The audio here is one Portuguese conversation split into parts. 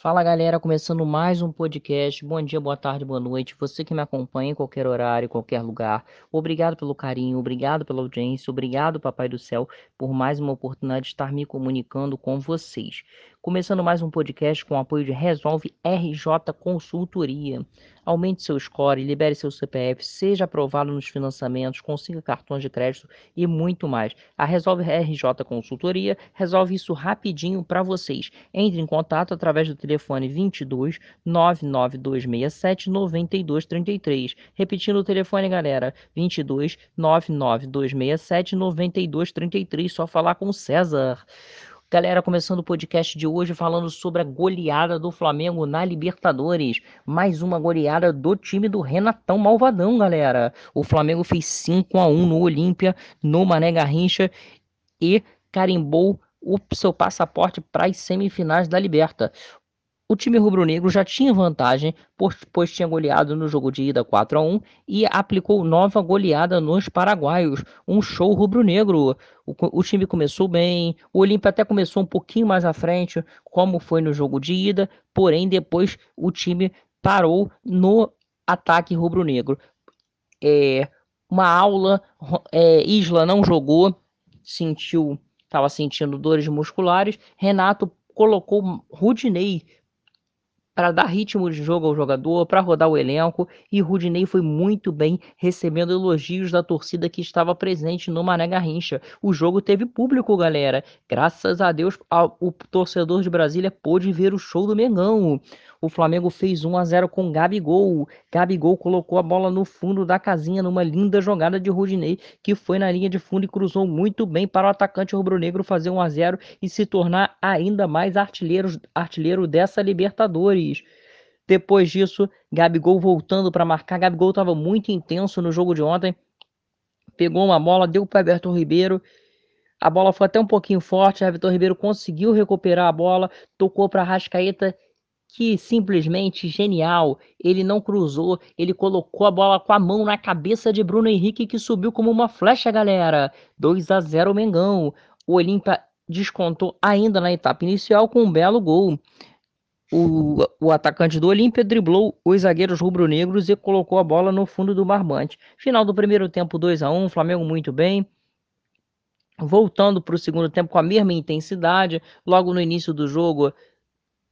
Fala galera, começando mais um podcast. Bom dia, boa tarde, boa noite. Você que me acompanha em qualquer horário, em qualquer lugar. Obrigado pelo carinho, obrigado pela audiência, obrigado, Papai do Céu, por mais uma oportunidade de estar me comunicando com vocês. Começando mais um podcast com o apoio de Resolve RJ Consultoria. Aumente seu score, libere seu CPF, seja aprovado nos financiamentos, consiga cartões de crédito e muito mais. A Resolve RJ Consultoria resolve isso rapidinho para vocês. Entre em contato através do telefone 22 99267 9233. Repetindo o telefone, galera, 22 99267 9233. Só falar com o César. Galera, começando o podcast de hoje falando sobre a goleada do Flamengo na Libertadores. Mais uma goleada do time do Renatão Malvadão, galera. O Flamengo fez 5 a 1 no Olímpia, no Mané Garrincha e carimbou o seu passaporte para as semifinais da Liberta. O time rubro-negro já tinha vantagem, pois tinha goleado no jogo de ida 4 a 1 e aplicou nova goleada nos paraguaios. Um show rubro-negro. O, o, time começou bem, o Olímpia até começou um pouquinho mais à frente, como foi no jogo de ida, porém depois o time parou no ataque rubro-negro. É, uma aula, é, Isla não jogou, sentiu, estava sentindo dores musculares. Renato colocou Rudinei para dar ritmo de jogo ao jogador, para rodar o elenco, e Rudinei foi muito bem, recebendo elogios da torcida que estava presente no Mané Garrincha. O jogo teve público, galera. Graças a Deus, o torcedor de Brasília pôde ver o show do Mengão. O Flamengo fez 1 a 0 com Gabigol. Gabigol colocou a bola no fundo da casinha numa linda jogada de Rudinei, que foi na linha de fundo e cruzou muito bem para o atacante rubro-negro fazer 1 a 0 e se tornar ainda mais artilheiro, artilheiro dessa Libertadores. Depois disso, Gabigol voltando para marcar. Gabigol estava muito intenso no jogo de ontem. Pegou uma bola, deu para Everton Ribeiro. A bola foi até um pouquinho forte. Everton Ribeiro conseguiu recuperar a bola, tocou para Rascaeta que simplesmente genial. Ele não cruzou, ele colocou a bola com a mão na cabeça de Bruno Henrique que subiu como uma flecha, galera. 2 a 0 Mengão. O Olímpia descontou ainda na etapa inicial com um belo gol. O, o atacante do Olímpia driblou os zagueiros rubro-negros e colocou a bola no fundo do barbante. Final do primeiro tempo 2 a 1 Flamengo muito bem. Voltando para o segundo tempo com a mesma intensidade. Logo no início do jogo,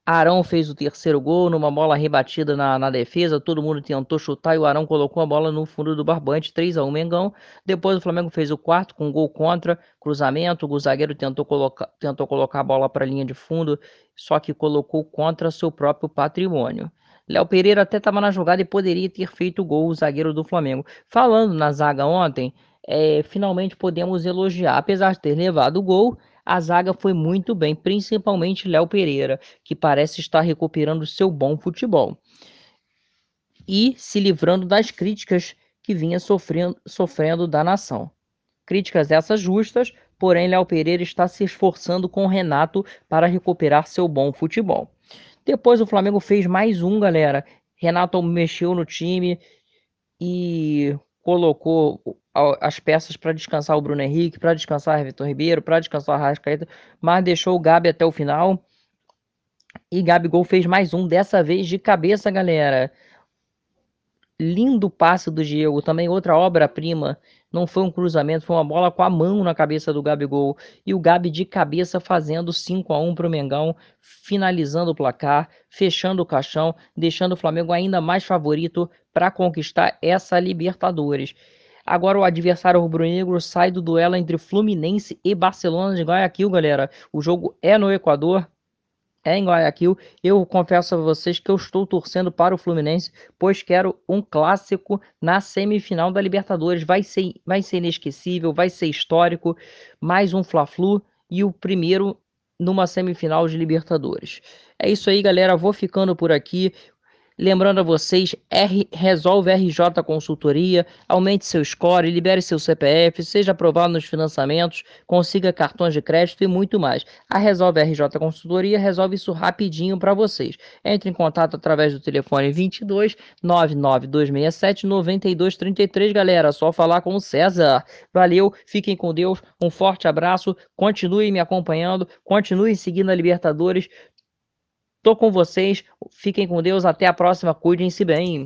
Arão fez o terceiro gol numa bola rebatida na, na, defesa. Todo mundo tentou chutar e o Arão colocou a bola no fundo do barbante, 3 a 1 Mengão. Depois o Flamengo fez o quarto com gol contra, cruzamento. O zagueiro tentou colocar, tentou colocar a bola para a linha de fundo, só que colocou contra seu próprio patrimônio. Léo Pereira até estava na jogada e poderia ter feito o gol, o zagueiro do Flamengo. Falando na zaga ontem, é, finalmente podemos elogiar. Apesar de ter levado o gol, a zaga foi muito bem, principalmente Léo Pereira, que parece estar recuperando seu bom futebol e se livrando das críticas que vinha sofrendo, sofrendo da nação. Críticas essas justas, porém Léo Pereira está se esforçando com o Renato para recuperar seu bom futebol. Depois o Flamengo fez mais um, galera. Renato mexeu no time e colocou as peças para descansar o Bruno Henrique, para descansar o Vitor Ribeiro, para descansar o Rascaeta, mas deixou o Gabi até o final. E Gabigol fez mais um, dessa vez de cabeça, galera. Lindo passe do Diego, também outra obra-prima. Não foi um cruzamento, foi uma bola com a mão na cabeça do Gabigol. E o Gabi de cabeça fazendo 5 a 1 para o Mengão, finalizando o placar, fechando o caixão, deixando o Flamengo ainda mais favorito para conquistar essa Libertadores. Agora o adversário rubro-negro sai do duelo entre Fluminense e Barcelona de Guayaquil, galera. O jogo é no Equador, é em Guayaquil. Eu confesso a vocês que eu estou torcendo para o Fluminense, pois quero um clássico na semifinal da Libertadores. Vai ser, vai ser inesquecível, vai ser histórico. Mais um Fla-Flu e o primeiro numa semifinal de Libertadores. É isso aí, galera. Vou ficando por aqui. Lembrando a vocês, R, Resolve RJ Consultoria, aumente seu score, libere seu CPF, seja aprovado nos financiamentos, consiga cartões de crédito e muito mais. A Resolve RJ Consultoria resolve isso rapidinho para vocês. Entre em contato através do telefone 22 99267 9233, galera, só falar com o César. Valeu, fiquem com Deus, um forte abraço, continue me acompanhando, continue seguindo a Libertadores Tô com vocês. Fiquem com Deus. Até a próxima. Cuidem-se bem.